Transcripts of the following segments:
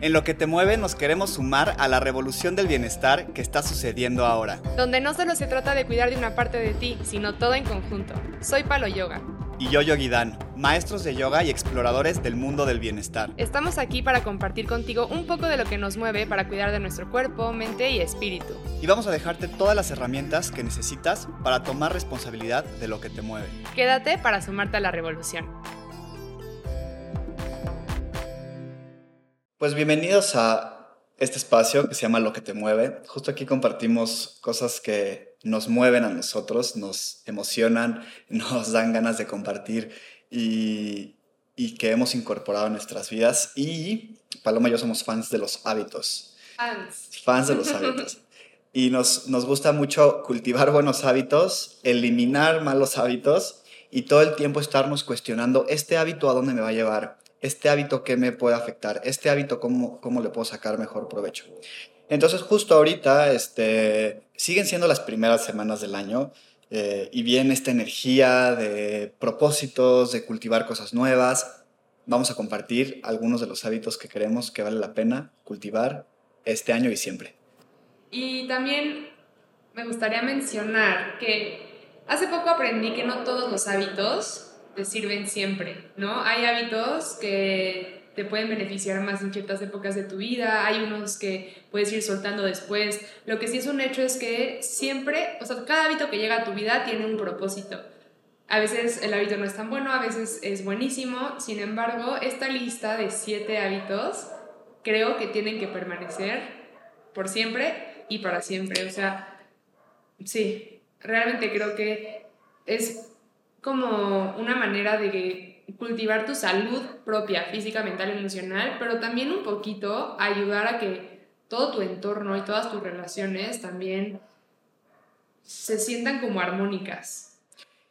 En lo que te mueve nos queremos sumar a la revolución del bienestar que está sucediendo ahora. Donde no solo se trata de cuidar de una parte de ti, sino todo en conjunto. Soy Palo Yoga. Y yo Yogi Dan, maestros de yoga y exploradores del mundo del bienestar. Estamos aquí para compartir contigo un poco de lo que nos mueve para cuidar de nuestro cuerpo, mente y espíritu. Y vamos a dejarte todas las herramientas que necesitas para tomar responsabilidad de lo que te mueve. Quédate para sumarte a la revolución. Pues bienvenidos a este espacio que se llama Lo que te mueve. Justo aquí compartimos cosas que nos mueven a nosotros, nos emocionan, nos dan ganas de compartir y, y que hemos incorporado en nuestras vidas. Y Paloma y yo somos fans de los hábitos. Fans. Fans de los hábitos. Y nos, nos gusta mucho cultivar buenos hábitos, eliminar malos hábitos y todo el tiempo estarnos cuestionando, ¿este hábito a dónde me va a llevar? Este hábito que me puede afectar, este hábito cómo, cómo le puedo sacar mejor provecho. Entonces justo ahorita este, siguen siendo las primeras semanas del año eh, y viene esta energía de propósitos, de cultivar cosas nuevas. Vamos a compartir algunos de los hábitos que creemos que vale la pena cultivar este año y siempre. Y también me gustaría mencionar que hace poco aprendí que no todos los hábitos te sirven siempre, ¿no? Hay hábitos que te pueden beneficiar más en ciertas épocas de tu vida, hay unos que puedes ir soltando después. Lo que sí es un hecho es que siempre, o sea, cada hábito que llega a tu vida tiene un propósito. A veces el hábito no es tan bueno, a veces es buenísimo, sin embargo, esta lista de siete hábitos creo que tienen que permanecer por siempre y para siempre. O sea, sí, realmente creo que es como una manera de cultivar tu salud propia, física, mental, emocional, pero también un poquito ayudar a que todo tu entorno y todas tus relaciones también se sientan como armónicas.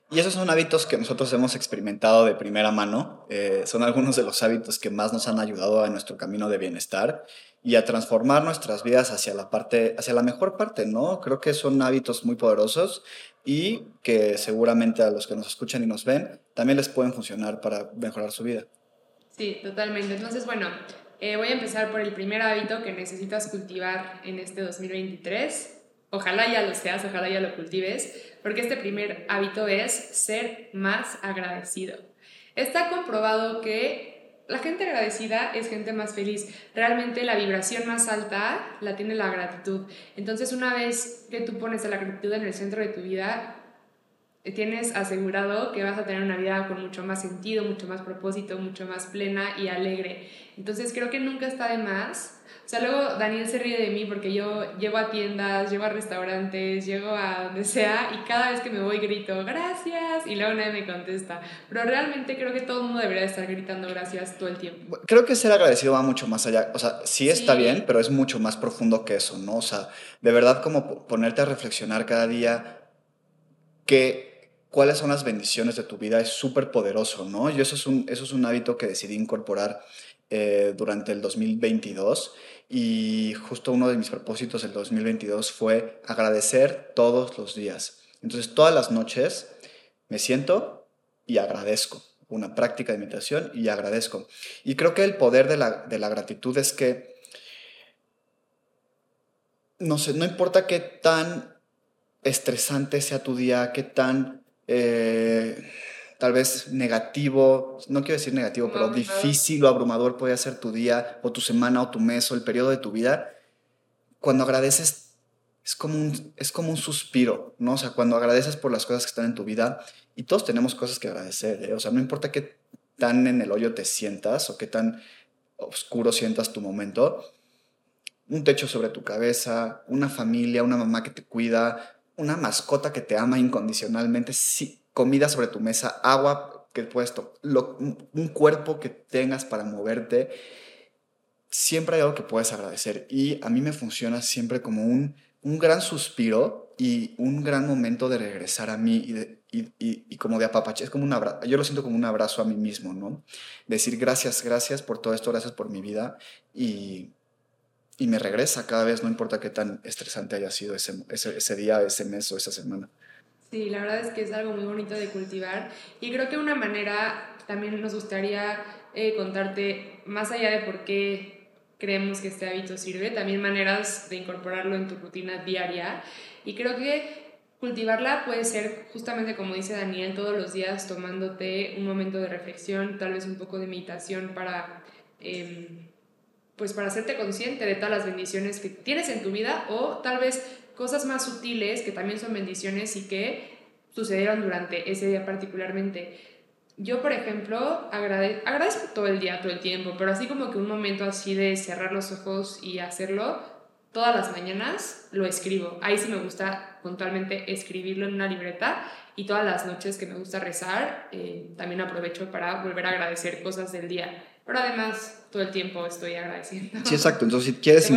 Y esos son hábitos que nosotros hemos experimentado de primera mano. Eh, son algunos de los hábitos que más nos han ayudado a nuestro camino de bienestar y a transformar nuestras vidas hacia la parte, hacia la mejor parte, ¿no? Creo que son hábitos muy poderosos y que seguramente a los que nos escuchan y nos ven también les pueden funcionar para mejorar su vida. Sí, totalmente. Entonces, bueno, eh, voy a empezar por el primer hábito que necesitas cultivar en este 2023 Ojalá ya lo seas, ojalá ya lo cultives, porque este primer hábito es ser más agradecido. Está comprobado que la gente agradecida es gente más feliz. Realmente la vibración más alta la tiene la gratitud. Entonces una vez que tú pones la gratitud en el centro de tu vida, tienes asegurado que vas a tener una vida con mucho más sentido, mucho más propósito, mucho más plena y alegre. Entonces creo que nunca está de más o sea, luego Daniel se ríe de mí porque yo llego a tiendas, llego a restaurantes, llego a donde sea y cada vez que me voy grito gracias y luego nadie me contesta. Pero realmente creo que todo el mundo debería estar gritando gracias todo el tiempo. Creo que ser agradecido va mucho más allá. O sea, sí está bien, pero es mucho más profundo que eso, ¿no? O sea, de verdad como ponerte a reflexionar cada día que cuáles son las bendiciones de tu vida es súper poderoso, ¿no? Y eso es, un, eso es un hábito que decidí incorporar eh, durante el 2022 y justo uno de mis propósitos del 2022 fue agradecer todos los días. Entonces todas las noches me siento y agradezco. Una práctica de meditación y agradezco. Y creo que el poder de la, de la gratitud es que, no sé, no importa qué tan estresante sea tu día, qué tan... Eh, tal vez negativo, no quiero decir negativo, pero difícil o abrumador puede ser tu día o tu semana o tu mes o el periodo de tu vida, cuando agradeces es como un, es como un suspiro, ¿no? O sea, cuando agradeces por las cosas que están en tu vida, y todos tenemos cosas que agradecer, ¿eh? O sea, no importa qué tan en el hoyo te sientas o qué tan oscuro sientas tu momento, un techo sobre tu cabeza, una familia, una mamá que te cuida, una mascota que te ama incondicionalmente, sí, comida sobre tu mesa, agua que puesto, un cuerpo que tengas para moverte, siempre hay algo que puedes agradecer. Y a mí me funciona siempre como un, un gran suspiro y un gran momento de regresar a mí y, y, como de apapache. Es como un abrazo, yo lo siento como un abrazo a mí mismo, ¿no? Decir gracias, gracias por todo esto, gracias por mi vida y, y me regresa cada vez, no importa qué tan estresante haya sido ese, ese, ese día, ese mes o esa semana. Sí, la verdad es que es algo muy bonito de cultivar y creo que una manera también nos gustaría eh, contarte, más allá de por qué creemos que este hábito sirve, también maneras de incorporarlo en tu rutina diaria. Y creo que cultivarla puede ser justamente como dice Daniel, todos los días tomándote un momento de reflexión, tal vez un poco de meditación para... Em, pues para hacerte consciente de todas las bendiciones que tienes en tu vida o tal vez cosas más sutiles que también son bendiciones y que sucedieron durante ese día particularmente. Yo, por ejemplo, agrade agradezco todo el día, todo el tiempo, pero así como que un momento así de cerrar los ojos y hacerlo, todas las mañanas lo escribo. Ahí sí me gusta puntualmente escribirlo en una libreta y todas las noches que me gusta rezar, eh, también aprovecho para volver a agradecer cosas del día. Pero además, todo el tiempo estoy agradeciendo. Sí, exacto. Entonces, si quieres,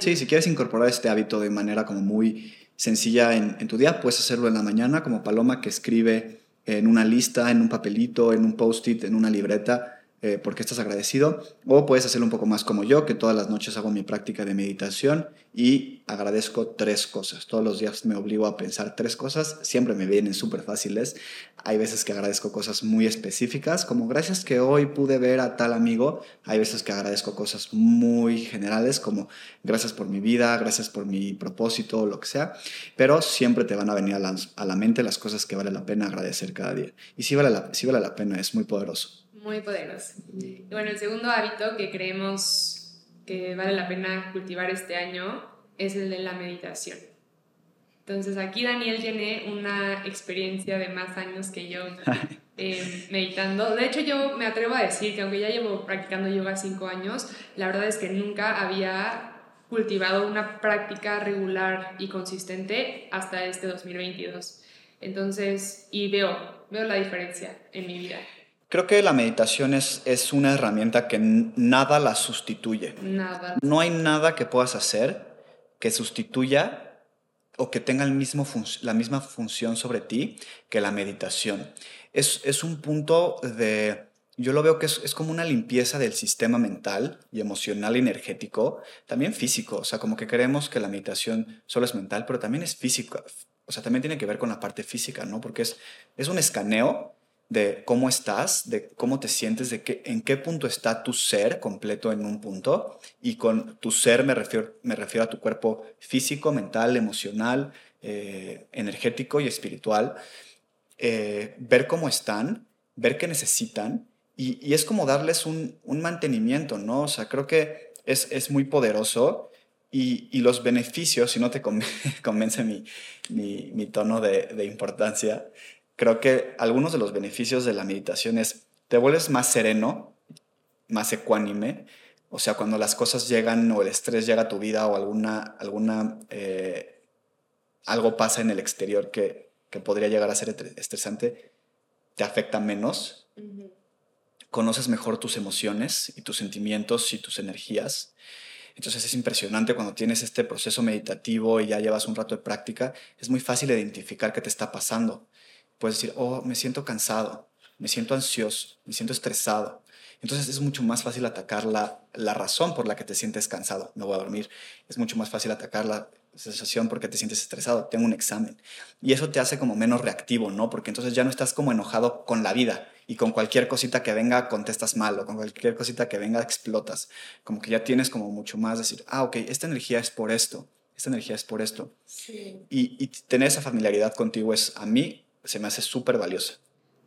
sí, si quieres incorporar este hábito de manera como muy sencilla en, en tu día, puedes hacerlo en la mañana como Paloma que escribe en una lista, en un papelito, en un post-it, en una libreta, eh, porque estás agradecido. O puedes hacerlo un poco más como yo, que todas las noches hago mi práctica de meditación y agradezco tres cosas. Todos los días me obligo a pensar tres cosas. Siempre me vienen súper fáciles. Hay veces que agradezco cosas muy específicas, como gracias que hoy pude ver a tal amigo. Hay veces que agradezco cosas muy generales, como gracias por mi vida, gracias por mi propósito, lo que sea. Pero siempre te van a venir a la, a la mente las cosas que vale la pena agradecer cada día. Y sí vale la, sí vale la pena, es muy poderoso. Muy poderoso. Y bueno, el segundo hábito que creemos que vale la pena cultivar este año es el de la meditación. Entonces aquí Daniel tiene una experiencia de más años que yo eh, meditando. De hecho yo me atrevo a decir que aunque ya llevo practicando yoga cinco años, la verdad es que nunca había cultivado una práctica regular y consistente hasta este 2022. Entonces, y veo, veo la diferencia en mi vida. Creo que la meditación es, es una herramienta que nada la sustituye. Nada. No hay nada que puedas hacer que sustituya o que tenga el mismo la misma función sobre ti que la meditación. Es, es un punto de... Yo lo veo que es, es, como una limpieza del sistema mental y emocional y energético, también físico. O sea, como que creemos que la meditación solo es mental, pero también es física. O sea, también tiene que ver con la parte física, ¿no? Porque es, es un escaneo de cómo estás, de cómo te sientes, de qué, en qué punto está tu ser completo en un punto. Y con tu ser me refiero, me refiero a tu cuerpo físico, mental, emocional, eh, energético y espiritual. Eh, ver cómo están, ver qué necesitan. Y, es como darles un, mantenimiento, ¿no? O sea, creo que es, muy poderoso. Y, los beneficios, si no te convence mi, mi, tono de, de importancia, creo que algunos de los beneficios de la meditación es, te vuelves más sereno, más ecuánime, o sea, cuando las cosas llegan o el estrés llega a tu vida o alguna, alguna, eh, algo pasa en el exterior que, que, podría llegar a ser estresante, te afecta menos. Conoces mejor tus emociones y tus sentimientos y tus energías. Entonces es impresionante cuando tienes este proceso meditativo y ya llevas un rato de práctica, es muy fácil identificar qué te está pasando puedes decir, oh, me siento cansado, me siento ansioso, me siento estresado. Entonces es mucho más fácil atacar la, la razón por la que te sientes cansado, me voy a dormir. Es mucho más fácil atacar la sensación porque te sientes estresado, tengo un examen. Y eso te hace como menos reactivo, ¿no? Porque entonces ya no estás como enojado con la vida y con cualquier cosita que venga contestas mal o con cualquier cosita que venga explotas. Como que ya tienes como mucho más decir, ah, ok, esta energía es por esto, esta energía es por esto. Sí. Y, y tener esa familiaridad contigo es a mí se me hace súper valiosa.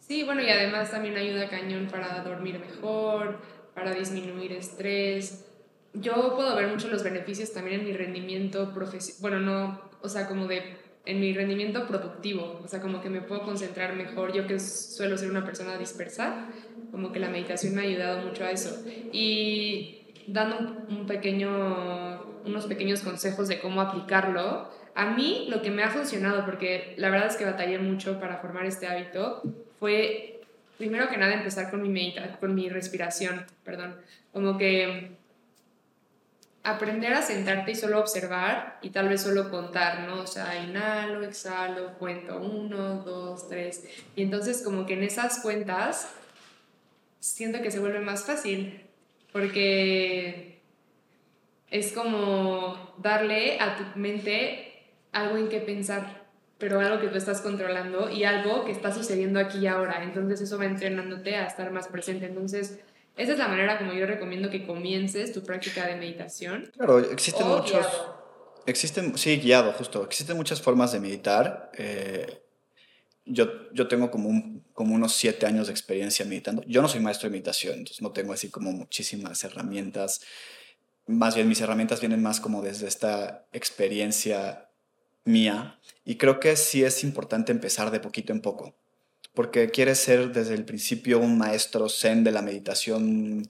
Sí, bueno, y además también ayuda cañón para dormir mejor, para disminuir estrés. Yo puedo ver mucho los beneficios también en mi rendimiento profesional, bueno, no, o sea, como de en mi rendimiento productivo, o sea, como que me puedo concentrar mejor, yo que suelo ser una persona dispersa, como que la meditación me ha ayudado mucho a eso. Y dando un pequeño, unos pequeños consejos de cómo aplicarlo, a mí lo que me ha funcionado, porque la verdad es que batallé mucho para formar este hábito, fue primero que nada empezar con mi con mi respiración, perdón, como que aprender a sentarte y solo observar y tal vez solo contar, ¿no? O sea, inhalo, exhalo, cuento uno, dos, tres. Y entonces como que en esas cuentas siento que se vuelve más fácil porque es como darle a tu mente algo en qué pensar, pero algo que tú estás controlando y algo que está sucediendo aquí y ahora. Entonces eso va entrenándote a estar más presente. Entonces Esa es la manera como yo recomiendo que comiences tu práctica de meditación. Claro, existen o muchos... guiado. Existen, sí, guiado, justo. Existen muchas formas de meditar. Eh, yo, yo tengo como, un, como unos siete años de experiencia meditando. Yo no soy maestro de meditación, entonces no tengo así como muchísimas herramientas. Más bien mis herramientas vienen más como desde esta experiencia mía. Y creo que sí es importante empezar de poquito en poco. Porque quieres ser desde el principio un maestro zen de la meditación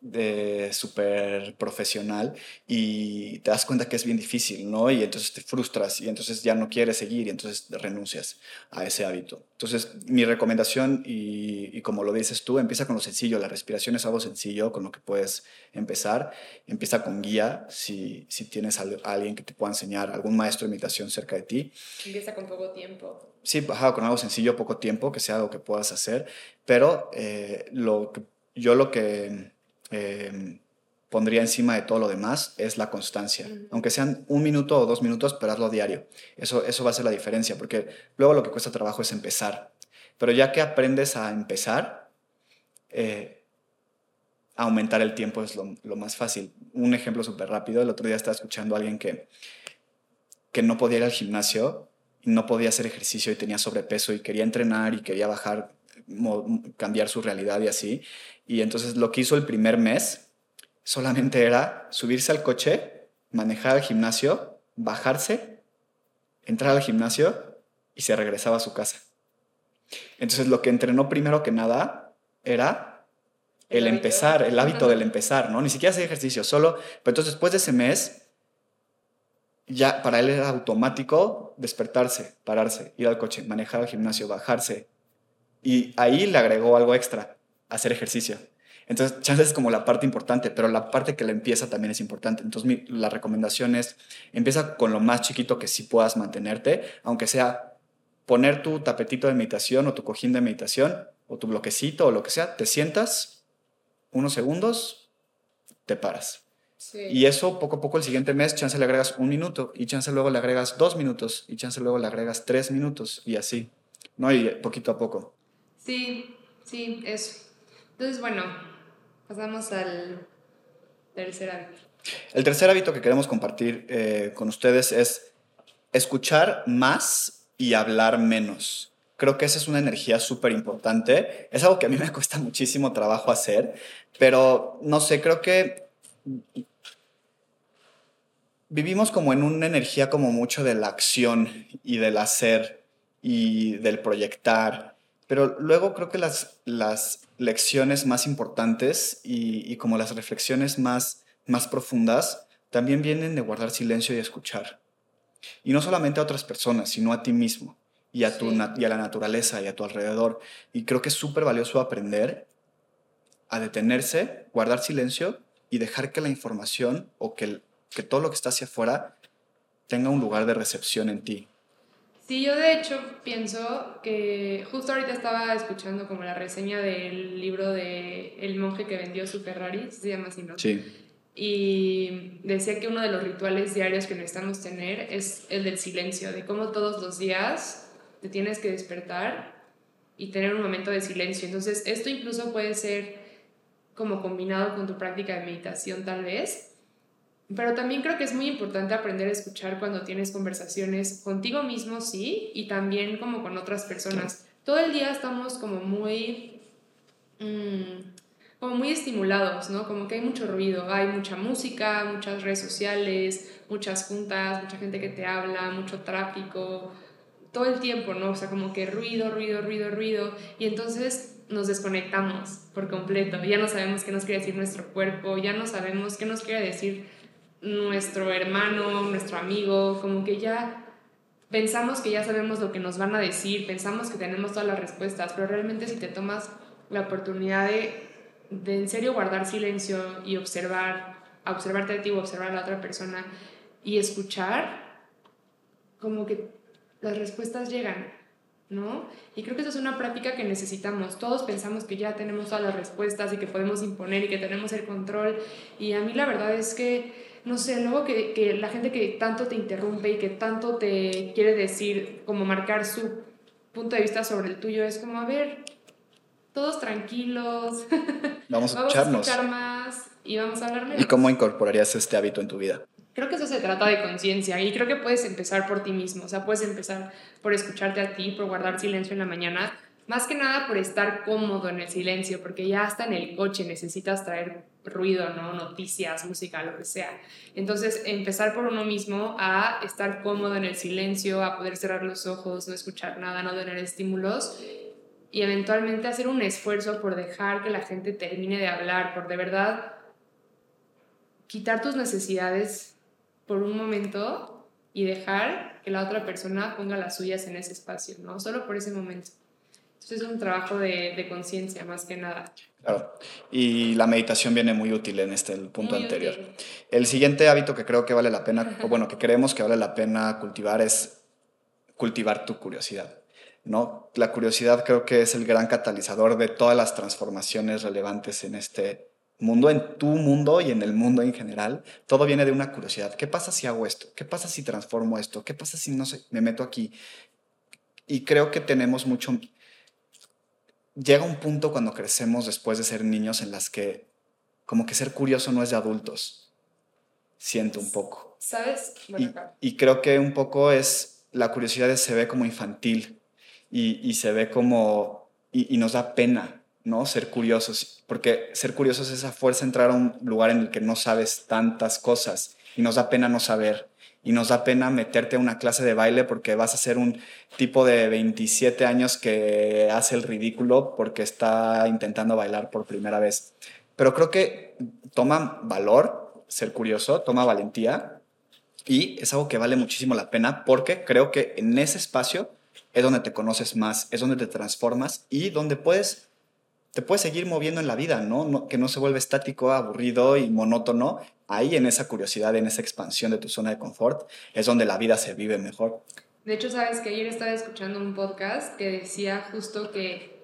de súper profesional y te das cuenta que es bien difícil, ¿no? Y entonces te frustras y entonces ya no quieres seguir y entonces renuncias a ese hábito. Entonces mi recomendación y, y como lo dices tú, empieza con lo sencillo, la respiración es algo sencillo con lo que puedes empezar, empieza con guía, si, si tienes a alguien que te pueda enseñar, algún maestro de meditación cerca de ti. Empieza con poco tiempo. Sí, ajá, con algo sencillo, poco tiempo, que sea algo que puedas hacer, pero eh, lo que, yo lo que eh, pondría encima de todo lo demás es la constancia. Aunque sean un minuto o dos minutos, pero hazlo diario. Eso, eso va a ser la diferencia, porque luego lo que cuesta trabajo es empezar. Pero ya que aprendes a empezar, eh, aumentar el tiempo es lo, lo más fácil. Un ejemplo súper rápido, el otro día estaba escuchando a alguien que, que no podía ir al gimnasio y no podía hacer ejercicio y tenía sobrepeso y quería entrenar y quería bajar, cambiar su realidad y así. Y entonces lo que hizo el primer mes solamente era subirse al coche, manejar al gimnasio, bajarse, entrar al gimnasio y se regresaba a su casa. Entonces lo que entrenó primero que nada era el, empezar, el hábito del empezar, ¿no? Ni siquiera hacer ejercicio, solo... Pero entonces después de ese mes, ya para él era automático despertarse, pararse, ir al coche, manejar al gimnasio, bajarse. Y ahí le agregó algo extra, hacer ejercicio. Entonces, chance es como la parte importante, pero la parte que la empieza también es importante. Entonces, mi- la recomendación es, empieza con lo más chiquito que sí puedas mantenerte, aunque sea poner tu tapetito de meditación o tu cojín de meditación o tu bloquecito o lo que sea, te sientas unos segundos, te paras. Sí. Y eso poco a poco el siguiente mes, chance le agregas un minuto y chance luego le agregas dos minutos y chance luego le agregas tres minutos y así, ¿no? Y poquito a poco. Sí, sí, eso. Entonces, bueno, pasamos al tercer hábito. El tercer hábito que queremos compartir eh, con ustedes es escuchar más y hablar menos. Creo que esa es una energía súper importante. Es algo que a mí me cuesta muchísimo trabajo hacer, pero no sé, creo que vivimos como en una energía como mucho de la acción y del hacer y del proyectar. Pero luego creo que las, las lecciones más importantes y, y como las reflexiones más, más profundas también vienen de guardar silencio y escuchar. Y no solamente a otras personas, sino a ti mismo y a, tu Sí. y a la naturaleza y a tu alrededor. Y creo que es súper valioso aprender a detenerse, guardar silencio y dejar que la información o que, el- que todo lo que está hacia afuera tenga un lugar de recepción en ti. Sí, yo de hecho pienso que justo ahorita estaba escuchando como la reseña del libro de El monje que vendió su Ferrari, se llama así, ¿no? Sí, Y decía que uno de los rituales diarios que necesitamos tener es el del silencio, de cómo todos los días te tienes que despertar y tener un momento de silencio. Entonces, esto incluso puede ser como combinado con tu práctica de meditación tal vez, pero también creo que es muy importante aprender a escuchar cuando tienes conversaciones contigo mismo, sí, y también como con otras personas. Todo el día estamos como muy... mm, como muy estimulados, ¿no? Como que hay mucho ruido, hay mucha música, muchas redes sociales, muchas juntas, mucha gente que te habla, mucho tráfico, todo el tiempo, ¿no? O sea, como que ruido, ruido, ruido, ruido, y entonces nos desconectamos por completo, ya no sabemos qué nos quiere decir nuestro cuerpo, ya no sabemos qué nos quiere decir nuestro hermano, nuestro amigo, como que ya pensamos que ya sabemos lo que nos van a decir, pensamos que tenemos todas las respuestas, pero realmente si te tomas la oportunidad de, de en serio guardar silencio y observar, observarte a ti o observar a la otra persona y escuchar, como que las respuestas llegan, ¿no? Y creo que esa es una práctica que necesitamos. Todos pensamos que ya tenemos todas las respuestas y que podemos imponer y que tenemos el control. Y a mí la verdad es que no sé, luego que, que, la gente que tanto te interrumpe y que tanto te quiere decir, como marcar su punto de vista sobre el tuyo, es como, a ver, todos tranquilos. Vamos a escucharnos. Vamos a escuchar más y vamos a hablar menos. ¿Y cómo incorporarías este hábito en tu vida? Creo que eso se trata de conciencia y creo que puedes empezar por ti mismo, o sea, puedes empezar por escucharte a ti, por guardar silencio en la mañana, más que nada por estar cómodo en el silencio, porque ya hasta en el coche necesitas traer ruido, ¿no? Noticias, música, lo que sea. Entonces, empezar por uno mismo a estar cómodo en el silencio, a poder cerrar los ojos, no escuchar nada, no tener estímulos y eventualmente hacer un esfuerzo por dejar que la gente termine de hablar, por de verdad quitar tus necesidades por un momento y dejar que la otra persona ponga las suyas en ese espacio, ¿no? Solo por ese momento. Entonces es un trabajo de, de conciencia más que nada. Claro, y la meditación viene muy útil en este el punto anterior. El siguiente hábito que creo que vale la pena, o bueno, que creemos que vale la pena cultivar es cultivar tu curiosidad. ¿no? La curiosidad creo que es el gran catalizador de todas las transformaciones relevantes en este, mundo, en tu mundo y en el mundo en general, todo viene de una curiosidad. ¿Qué pasa si hago esto? ¿Qué pasa si transformo esto? ¿Qué pasa si no sé, me meto aquí? Y creo que tenemos mucho... Llega un punto cuando crecemos después de ser niños en las que como que ser curioso no es de adultos. Siento un poco. ¿Sabes? y, creo que un poco es, la curiosidad se ve como infantil y, se ve como, y nos da pena ¿no? Ser curiosos, porque ser curiosos es esa fuerza entrar a un lugar en el que no sabes tantas cosas y nos da pena no saber y nos da pena meterte a una clase de baile porque vas a ser un tipo de 27 años que hace el ridículo porque está intentando bailar por primera vez. Pero creo que toma valor ser curioso, toma valentía y es algo que vale muchísimo la pena porque creo que en ese espacio es donde te conoces más, es donde te transformas y donde puedes te puedes seguir moviendo en la vida, ¿no? Que no se vuelve estático, aburrido y monótono. Ahí en esa curiosidad, en esa expansión de tu zona de confort, es donde la vida se vive mejor. De hecho, sabes que ayer estaba escuchando un podcast que decía justo que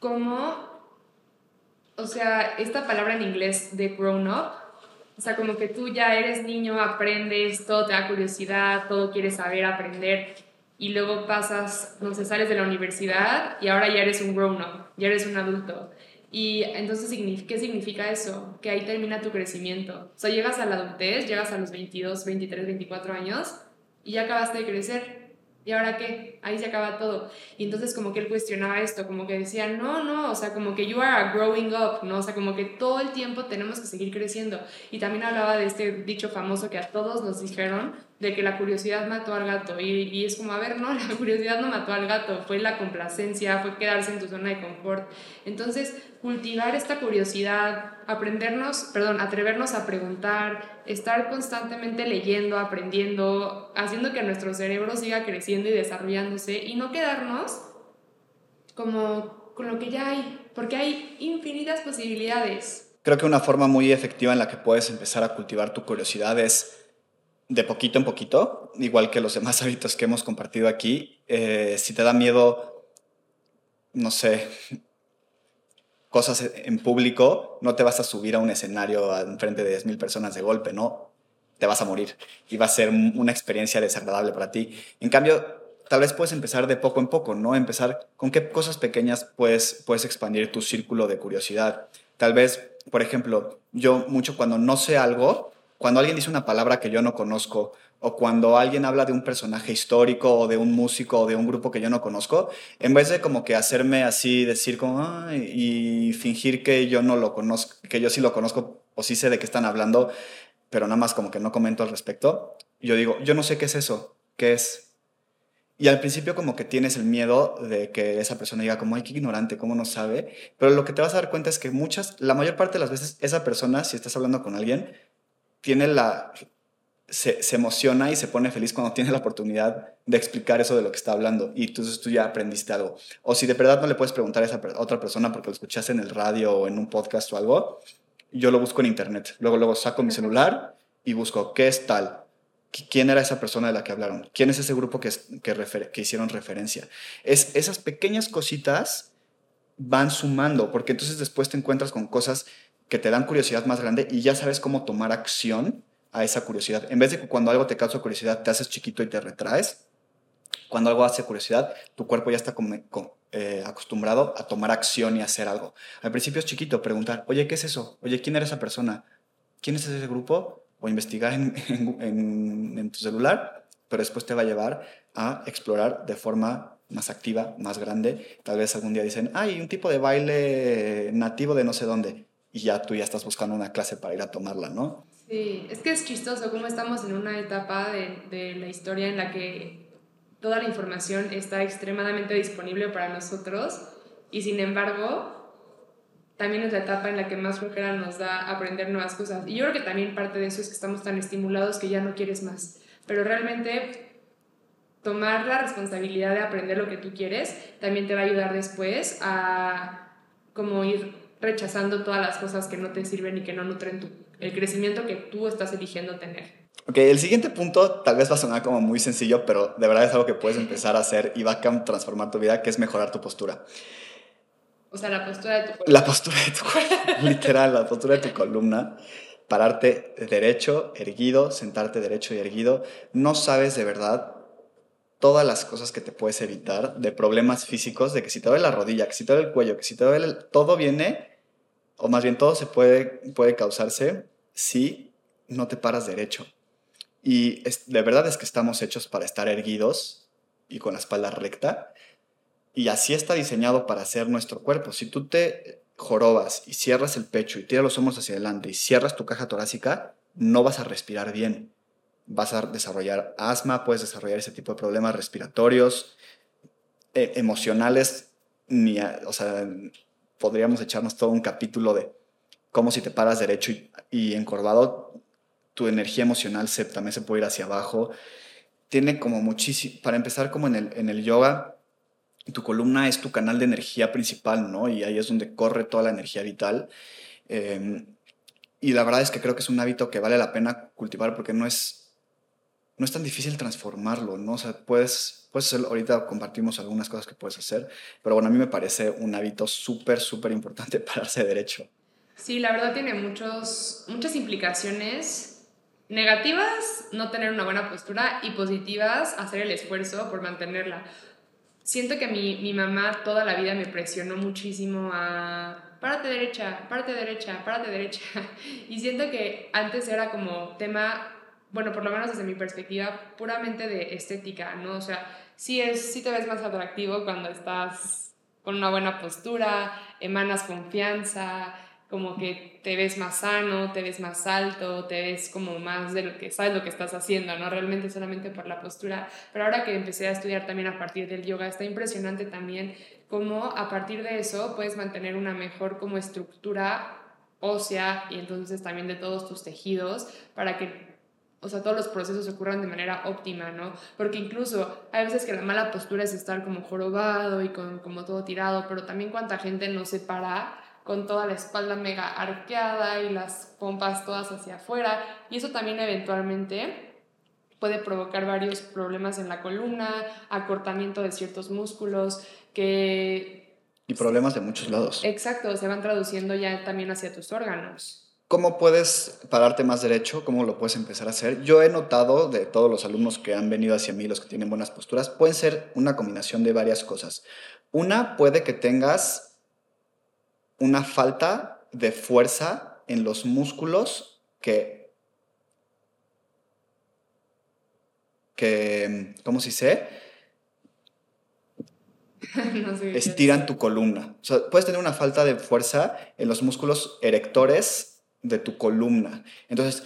cómo, o sea, esta palabra en inglés de grown up, o sea, como que tú ya eres niño, aprendes, todo te da curiosidad, todo quieres saber, aprender, y luego pasas, no sé, sales de la universidad y ahora ya eres un grown-up, ya eres un adulto. Y entonces, ¿qué significa eso? Que ahí termina tu crecimiento. O sea, llegas a la adultez, llegas a los 22, 23, 24 años y ya acabaste de crecer. ¿Y ahora qué? Ahí se acaba todo. Y entonces como que él cuestionaba esto, como que decía, no, no, o sea, como que you are growing up, ¿no? O sea, como que todo el tiempo tenemos que seguir creciendo. Y también hablaba de este dicho famoso que a todos nos dijeron, de que la curiosidad mató al gato. Y, y, es como, a ver, no, la curiosidad no mató al gato, fue la complacencia, fue quedarse en tu zona de confort. Entonces, cultivar esta curiosidad, aprendernos, perdón, atrevernos a preguntar, estar constantemente leyendo, aprendiendo, haciendo que nuestro cerebro siga creciendo y desarrollándose y no quedarnos como con lo que ya hay, porque hay infinitas posibilidades. Creo que una forma muy efectiva en la que puedes empezar a cultivar tu curiosidad es de poquito en poquito, igual que los demás hábitos que hemos compartido aquí. Eh, si te da miedo, no sé, cosas en público, no te vas a subir a un escenario en frente de 10.000 personas de golpe, ¿no? Te vas a morir y va a ser una experiencia desagradable para ti. En cambio, tal vez puedes empezar de poco en poco, ¿no? Empezar con qué cosas pequeñas puedes, puedes expandir tu círculo de curiosidad. Tal vez, por ejemplo, yo mucho cuando no sé algo, cuando alguien dice una palabra que yo no conozco, o cuando alguien habla de un personaje histórico, o de un músico, o de un grupo que yo no conozco, en vez de como que hacerme así, decir como, y fingir que yo no lo conozco, que yo sí lo conozco, o sí sé de qué están hablando, pero nada más como que no comento al respecto, yo digo, yo no sé qué es eso, qué es. Y al principio como que tienes el miedo de que esa persona diga como, ay, qué ignorante, cómo no sabe, pero lo que te vas a dar cuenta es que muchas, la mayor parte de las veces, esa persona, si estás hablando con alguien, tiene la, se, emociona y se pone feliz cuando tiene la oportunidad de explicar eso de lo que está hablando y entonces tú ya aprendiste algo. O si de verdad no le puedes preguntar a esa otra persona porque lo escuchaste en el radio o en un podcast o algo, yo lo busco en internet. Luego, luego saco mi celular y busco qué es tal. ¿Quién era esa persona de la que hablaron? ¿Quién es ese grupo que, que, que hicieron referencia? Es, esas pequeñas cositas van sumando, porque entonces después te encuentras con cosas que te dan curiosidad más grande y ya sabes cómo tomar acción a esa curiosidad. En vez de que cuando algo te causa curiosidad te haces chiquito y te retraes, Cuando algo hace curiosidad, tu cuerpo ya está eh, acostumbrado a tomar acción y hacer algo. Al principio es chiquito preguntar, oye, ¿qué es eso? Oye, ¿quién era esa persona? ¿Quién es ese grupo? O investigar en, en tu celular, pero después te va a llevar a explorar de forma más activa, más grande. Tal vez algún día dicen, hay un tipo de baile nativo de no sé dónde. Y ya tú ya estás buscando una clase para ir a tomarla, ¿no? Sí, es que es chistoso cómo estamos en una etapa de, la historia en la que toda la información está extremadamente disponible para nosotros y sin embargo también es la etapa en la que más flojera nos da aprender nuevas cosas. Y yo creo que también parte de eso es que estamos tan estimulados que ya no quieres más. Pero realmente tomar la responsabilidad de aprender lo que tú quieres también te va a ayudar después a como ir rechazando todas las cosas que no te sirven y que no nutren tu, el crecimiento que tú estás eligiendo tener. Ok, el siguiente punto tal vez va a sonar como muy sencillo, pero de verdad es algo que puedes empezar a hacer y va a transformar tu vida, que es mejorar tu postura. O sea, la postura de tu cuerpo. La postura de tu cuerpo, literal, la postura de tu columna. Pararte derecho, erguido, sentarte derecho y erguido. No sabes de verdad todas las cosas que te puedes evitar de problemas físicos, de que si te duele la rodilla, que si te duele el cuello, que si te duele, todo viene, o más bien todo se puede, puede causarse si no te paras derecho. Y de verdad es que estamos hechos para estar erguidos y con la espalda recta. Y así está diseñado para hacer nuestro cuerpo. Si tú te jorobas y cierras el pecho y tiras los hombros hacia adelante y cierras tu caja torácica, no vas a respirar bien vas a desarrollar asma, puedes desarrollar ese tipo de problemas respiratorios, e, emocionales, ni o sea, podríamos echarnos todo un capítulo de cómo si te paras derecho y, encorvado, tu energía emocional se, también se puede ir hacia abajo. Tiene como muchísimo, para empezar como en el, en el yoga, tu columna es tu canal de energía principal, ¿no? Y ahí es donde corre toda la energía vital. Em, y la verdad es que creo que es un hábito que vale la pena cultivar porque no es no es tan difícil transformarlo, ¿no? O sea, puedes, puedes hacer, ahorita compartimos algunas cosas que puedes hacer, pero bueno, a mí me parece un hábito súper, súper importante pararse derecho. Sí, la verdad tiene muchos, muchas implicaciones negativas, no tener una buena postura, y positivas, hacer el esfuerzo por mantenerla. Siento que mi, mi mamá toda la vida me presionó muchísimo a párate derecha, párate derecha, párate derecha. Y siento que antes era como tema bueno, por lo menos desde mi perspectiva, puramente de estética, ¿no? O sea, sí, es, sí te ves más atractivo cuando estás con una buena postura, emanas confianza, como que te ves más sano, te ves más alto, te ves como más de lo que sabes lo que estás haciendo, no realmente solamente por la postura. Pero ahora que empecé a estudiar también a partir del yoga, está impresionante también cómo a partir de eso puedes mantener una mejor como estructura ósea y entonces también de todos tus tejidos para que o sea, todos los procesos ocurran de manera óptima, ¿no? Porque incluso hay veces que la mala postura es estar como jorobado y con, como todo tirado, pero también cuánta gente no se para con toda la espalda mega arqueada y las pompas todas hacia afuera, y eso también eventualmente puede provocar varios problemas en la columna, acortamiento de ciertos músculos, que... Y problemas de muchos lados. Exacto, se van traduciendo ya también hacia tus órganos. ¿Cómo puedes pararte más derecho? ¿Cómo lo puedes empezar a hacer? Yo he notado de todos los alumnos que han venido hacia mí, los que tienen buenas posturas, pueden ser una combinación de varias cosas. Una, puede que tengas una falta de fuerza en los músculos que, que ¿cómo se dice? Estiran tu columna. O sea, puedes tener una falta de fuerza en los músculos erectores de tu columna. Entonces,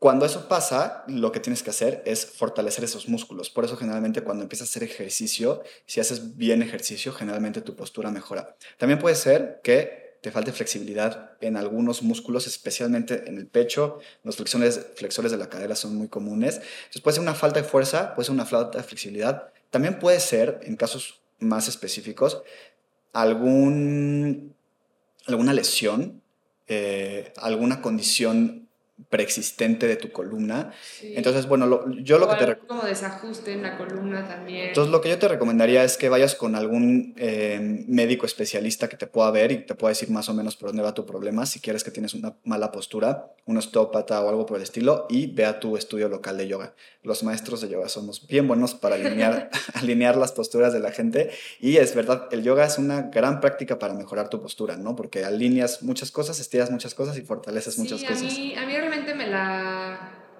cuando eso pasa, lo que tienes que hacer es fortalecer esos músculos. Por eso generalmente cuando empiezas a hacer ejercicio, si haces bien ejercicio, generalmente tu postura mejora. También puede ser que te falte flexibilidad en algunos músculos, especialmente en el pecho. Los flexores, flexores de la cadera son muy comunes. Entonces puede ser una falta de fuerza, puede ser una falta de flexibilidad. También puede ser, en casos más específicos, algún, alguna lesión eh, alguna condición preexistente de tu columna. Entonces, bueno, yo lo que te... Como desajuste en la columna también. Entonces, lo que yo te recomendaría es que vayas con algún eh, médico especialista que te pueda ver y te pueda decir más o menos por dónde va tu problema, si quieres que tienes una mala postura, un osteópata o algo por el estilo, y ve a tu estudio local de yoga. Los maestros de yoga somos bien buenos para alinear, alinear las posturas de la gente y es verdad, el yoga es una gran práctica para mejorar tu postura, ¿no? Porque alineas muchas cosas, estiras muchas cosas y fortaleces muchas cosas. A mí, me la,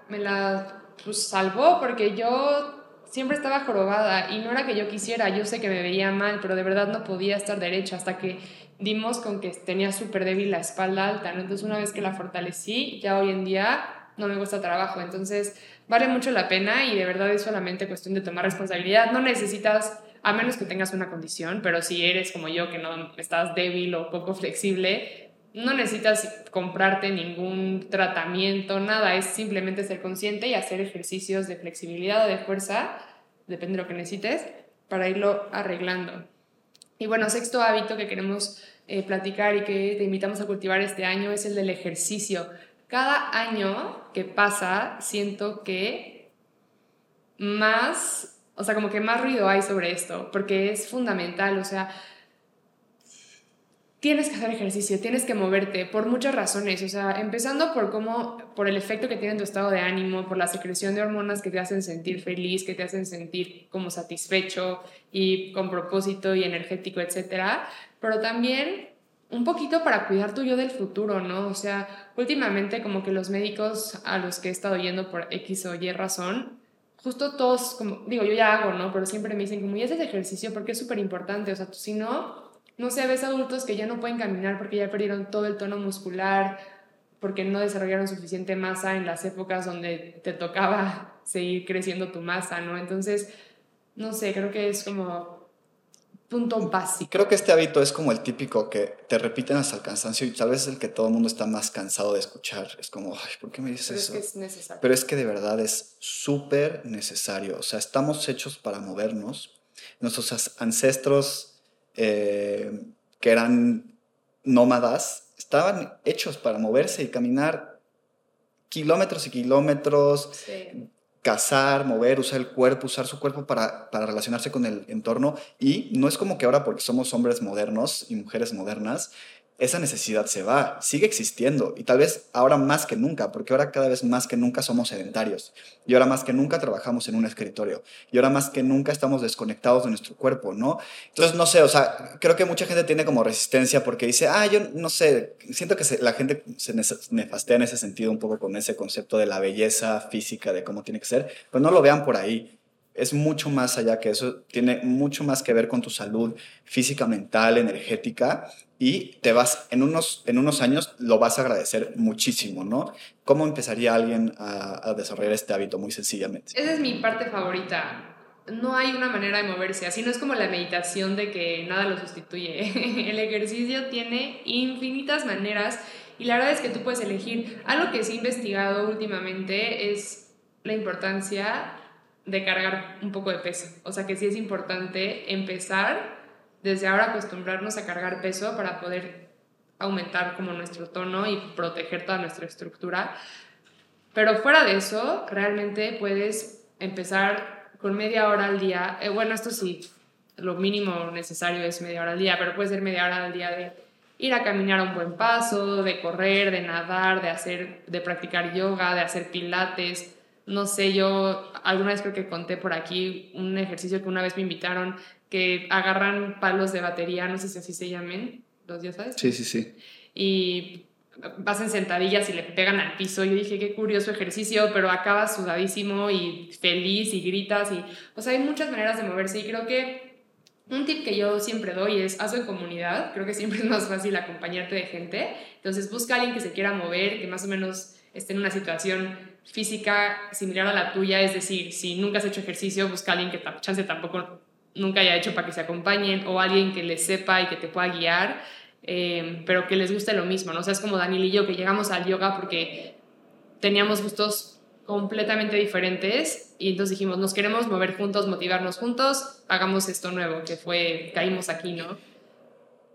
me la pues, salvó porque yo siempre estaba jorobada y no era que yo quisiera, yo sé que me veía mal, pero de verdad no podía estar derecha hasta que dimos con que tenía súper débil la espalda alta, ¿no? Entonces una vez que la fortalecí, ya hoy en día no me gusta trabajo, entonces vale mucho la pena y de verdad es solamente cuestión de tomar responsabilidad, no necesitas, a menos que tengas una condición, pero si eres como yo que no estás débil o poco flexible, no necesitas comprarte ningún tratamiento, nada, es simplemente ser consciente y hacer ejercicios de flexibilidad o de fuerza, depende de lo que necesites, para irlo arreglando. Y bueno, sexto hábito que queremos eh, platicar y que te invitamos a cultivar este año es el del ejercicio. Cada año que pasa, siento que más, o sea, como que más ruido hay sobre esto, porque es fundamental, o sea, tienes que hacer ejercicio, tienes que moverte por muchas razones, o sea, empezando por cómo, por el efecto que tiene en tu estado de ánimo, por la secreción de hormonas que te hacen sentir feliz, que te hacen sentir como satisfecho y con propósito y energético, etcétera, pero también un poquito para cuidar tu yo del futuro, ¿no? O sea, últimamente como que los médicos a los que he estado yendo por X o Y razón, justo todos, como digo, yo ya hago, ¿no? Pero siempre me dicen como, y ese ejercicio porque es súper importante, o sea, si no no sé, ves adultos que ya no pueden caminar porque ya perdieron todo el tono muscular, porque no desarrollaron suficiente masa en las épocas donde te tocaba seguir creciendo tu masa, ¿no? Entonces, no sé, creo que es como punto básico. Creo que este hábito es como el típico que te repiten hasta el cansancio y tal vez es el que todo el mundo está más cansado de escuchar. Es como, ay, ¿por qué me dices eso? Es que es necesario. Pero es que de verdad es súper necesario. O sea, estamos hechos para movernos. Nuestros ancestros eh, que eran nómadas, estaban hechos para moverse y caminar kilómetros y kilómetros, cazar, mover, usar el cuerpo, usar su cuerpo para, para relacionarse con el entorno. Y no es como que ahora porque somos hombres modernos y mujeres modernas, esa necesidad se va, sigue existiendo y tal vez ahora más que nunca, porque ahora cada vez más que nunca somos sedentarios y ahora más que nunca trabajamos en un escritorio y ahora más que nunca estamos desconectados de nuestro cuerpo, ¿no? Entonces, no sé, o sea, creo que mucha gente tiene como resistencia porque dice, ah, yo no sé, siento que la gente se nefastea en ese sentido un poco con ese concepto de la belleza física, de cómo tiene que ser, pues no lo vean por ahí es mucho más allá que eso, tiene mucho más que ver con tu salud física, mental, energética y te vas, en unos, en unos años lo vas a agradecer muchísimo, ¿no? ¿Cómo empezaría alguien a, desarrollar este hábito muy sencillamente? Esa es mi parte favorita. No hay una manera de moverse, así no es como la meditación de que nada lo sustituye. El ejercicio tiene infinitas maneras y la verdad es que tú puedes elegir. Algo que sí he investigado últimamente es la importancia de cargar un poco de peso. O sea que sí es importante empezar desde ahora acostumbrarnos a cargar peso para poder aumentar como nuestro tono y proteger toda nuestra estructura. Pero fuera de eso, realmente puedes empezar con media hora al día. Eh, bueno, esto sí, lo mínimo necesario es media hora al día, pero puede ser media hora al día de ir a caminar a un buen paso, de correr, de nadar, de hacer, de practicar yoga, de hacer pilates, no sé, yo alguna vez creo que conté por aquí un ejercicio que una vez me invitaron que agarran palos de batería, no sé si así se llamen, los ya sabes. Sí, sí, sí. Y hacen sentadillas y le pegan al piso. Yo dije, qué curioso ejercicio, pero acabas sudadísimo y feliz y gritas. Y, o sea, hay muchas maneras de moverse y creo que un tip que yo siempre doy es hazlo en comunidad. Creo que siempre es más fácil acompañarte de gente. Entonces busca a alguien que se quiera mover, que más o menos esté en una situación física similar a la tuya, es decir, si nunca has hecho ejercicio, busca a alguien que chance tampoco nunca haya hecho para que se acompañen o alguien que les sepa y que te pueda guiar, eh, pero que les guste lo mismo, ¿no? O sea, es como Daniel y yo que llegamos al yoga porque teníamos gustos completamente diferentes y entonces dijimos, nos queremos mover juntos, motivarnos juntos, hagamos esto nuevo, que fue, caímos aquí, ¿no?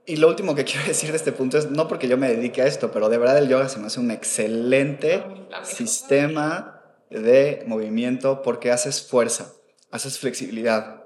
Y lo último que quiero decir de este punto es, no porque yo me dedique a esto, pero de verdad el yoga se me hace un excelente sistema de movimiento porque haces fuerza, haces flexibilidad,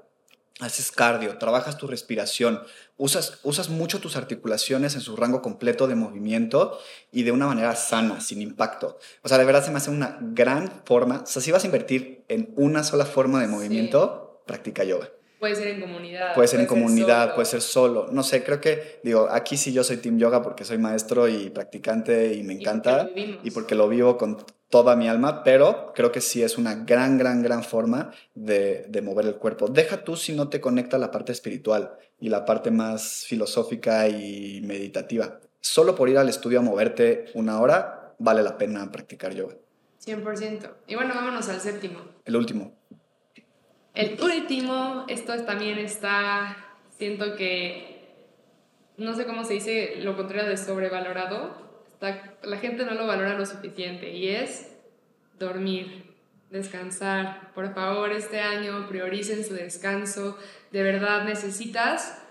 haces cardio, trabajas tu respiración, usas, usas mucho tus articulaciones en su rango completo de movimiento y de una manera sana, sin impacto. O sea, de verdad se me hace una gran forma. O sea, si vas a invertir en una sola forma de movimiento, practica yoga. Puede ser en comunidad. Puede ser en comunidad, puede ser solo. No sé, creo que, digo, aquí sí yo soy Team Yoga porque soy maestro y practicante y me encanta. Y porque lo vivo con toda mi alma, pero creo que sí es una gran, gran, gran forma de, de, mover el cuerpo. Deja tú si no te conecta la parte espiritual y la parte más filosófica y meditativa. Solo por ir al estudio a moverte una hora, vale la pena practicar yoga. 100%. Y bueno, vámonos al séptimo. El último. El último, esto también está, siento que, no sé cómo se dice lo contrario de sobrevalorado, la gente no lo valora lo suficiente y es dormir, descansar. Por favor, este año prioricen su descanso. De verdad necesitas,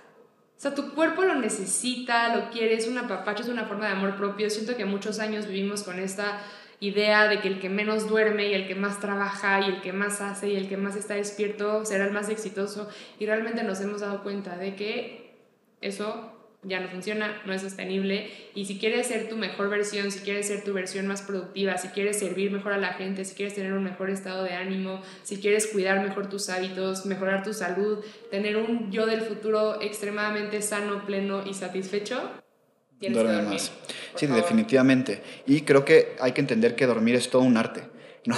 o sea, tu cuerpo lo necesita, lo quiere, es un apapacho, es una forma de amor propio. Siento que muchos años vivimos con esta idea de que el que menos duerme y el que más trabaja y el que más hace y el que más está despierto será el más exitoso y realmente nos hemos dado cuenta de que eso ya no funciona, no es sostenible. Y si quieres ser tu mejor versión, si quieres ser tu versión más productiva, si quieres servir mejor a la gente, si quieres tener un mejor estado de ánimo, si quieres cuidar mejor tus hábitos, mejorar tu salud, tener un yo del futuro extremadamente sano, pleno y satisfecho, tienes dormir. más. Sí, definitivamente. Y creo que hay que entender que dormir es todo un arte. No,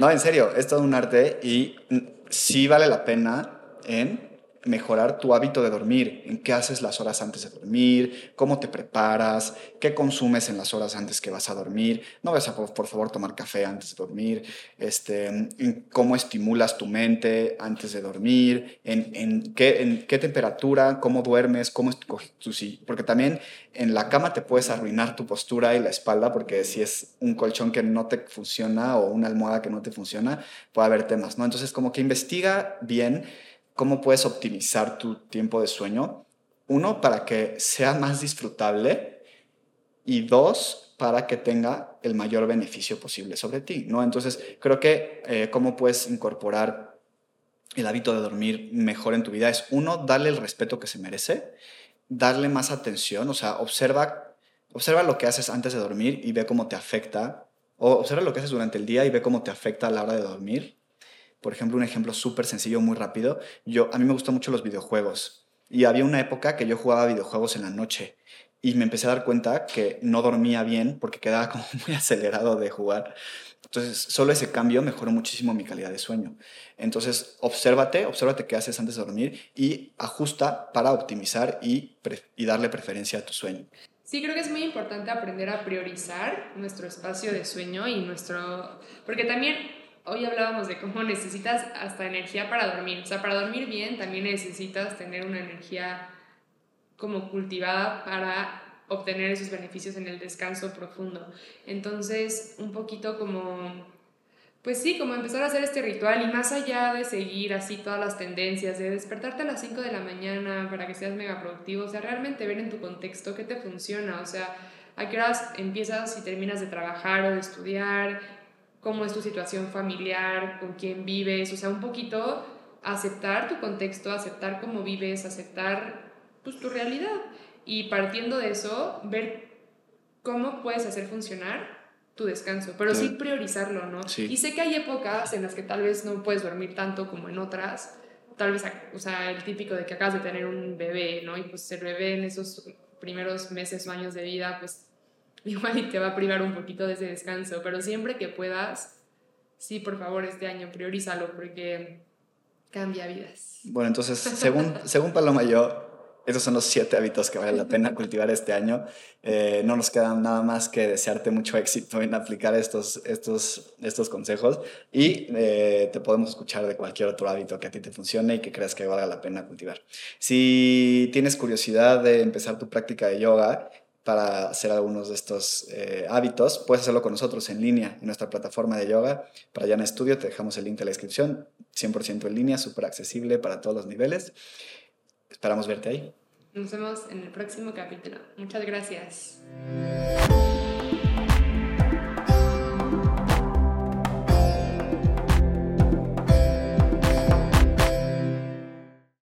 no, en serio, es todo un arte y sí vale la pena en mejorar tu hábito de dormir, en qué haces las horas antes de dormir, cómo te preparas, qué consumes en las horas antes que vas a dormir. No vas a, por, favor, tomar café antes de dormir, este, en cómo estimulas tu mente antes de dormir, en, en, qué, en qué temperatura, cómo duermes, cómo tu sí. Porque también en la cama te puedes arruinar tu postura y la espalda, porque si es un colchón que no te funciona o una almohada que no te funciona, puede haber temas, ¿no? Entonces, como que investiga bien cómo puedes optimizar tu tiempo de sueño. Uno, para que sea más disfrutable y dos, para que tenga el mayor beneficio posible sobre ti, ¿no? Entonces, creo que eh, cómo puedes incorporar el hábito de dormir mejor en tu vida es, uno, darle el respeto que se merece, darle más atención, o sea, observa, observa lo que haces antes de dormir y ve cómo te afecta, o observa lo que haces durante el día y ve cómo te afecta a la hora de dormir por ejemplo, un ejemplo súper sencillo, muy rápido. Yo, a mí me gustan mucho los videojuegos. Y había una época que yo jugaba videojuegos en la noche. Y me empecé a dar cuenta que no dormía bien porque quedaba como muy acelerado de jugar. Entonces, solo ese cambio mejoró muchísimo mi calidad de sueño. Entonces, obsérvate, obsérvate qué haces antes de dormir y ajusta para optimizar y, y darle preferencia a tu sueño. Sí, creo que es muy importante aprender a priorizar nuestro espacio de sueño y nuestro... Porque también hoy hablábamos de cómo necesitas hasta energía para dormir. O sea, para dormir bien también necesitas tener una energía como cultivada para obtener esos beneficios en el descanso profundo. Entonces, un poquito como, pues sí, como empezar a hacer este ritual y más allá de seguir así todas las tendencias, de despertarte a las 5 de la mañana para que seas mega productivo, o sea, realmente ver en tu contexto qué te funciona, o sea, a qué horas empiezas y terminas de trabajar o de estudiar, cómo es tu situación familiar, con quién vives, o sea, un poquito aceptar tu contexto, aceptar cómo vives, aceptar pues, tu realidad y partiendo de eso, ver cómo puedes hacer funcionar tu descanso, pero sí, priorizarlo, ¿no? Y sé que hay épocas en las que tal vez no puedes dormir tanto como en otras, tal vez, o sea, el típico de que acabas de tener un bebé, ¿no? Y pues el bebé en esos primeros meses o años de vida, pues igual y te va a privar un poquito de ese descanso, pero siempre que puedas, sí, por favor, este año priorízalo porque cambia vidas. Bueno, entonces, según, según Paloma y yo, esos son los siete hábitos que vale la pena cultivar este año. Eh, no nos queda nada más que desearte mucho éxito en aplicar estos, estos, estos consejos y eh, te podemos escuchar de cualquier otro hábito que a ti te funcione y que creas que valga la pena cultivar. Si tienes curiosidad de empezar tu práctica de yoga, para hacer algunos de estos eh, hábitos, puedes hacerlo con nosotros en línea en nuestra plataforma de yoga. Para en Estudio te dejamos el link de la inscripción, 100% en línea, súper accesible para todos los niveles. Esperamos verte ahí. Nos vemos en el próximo capítulo. Muchas gracias.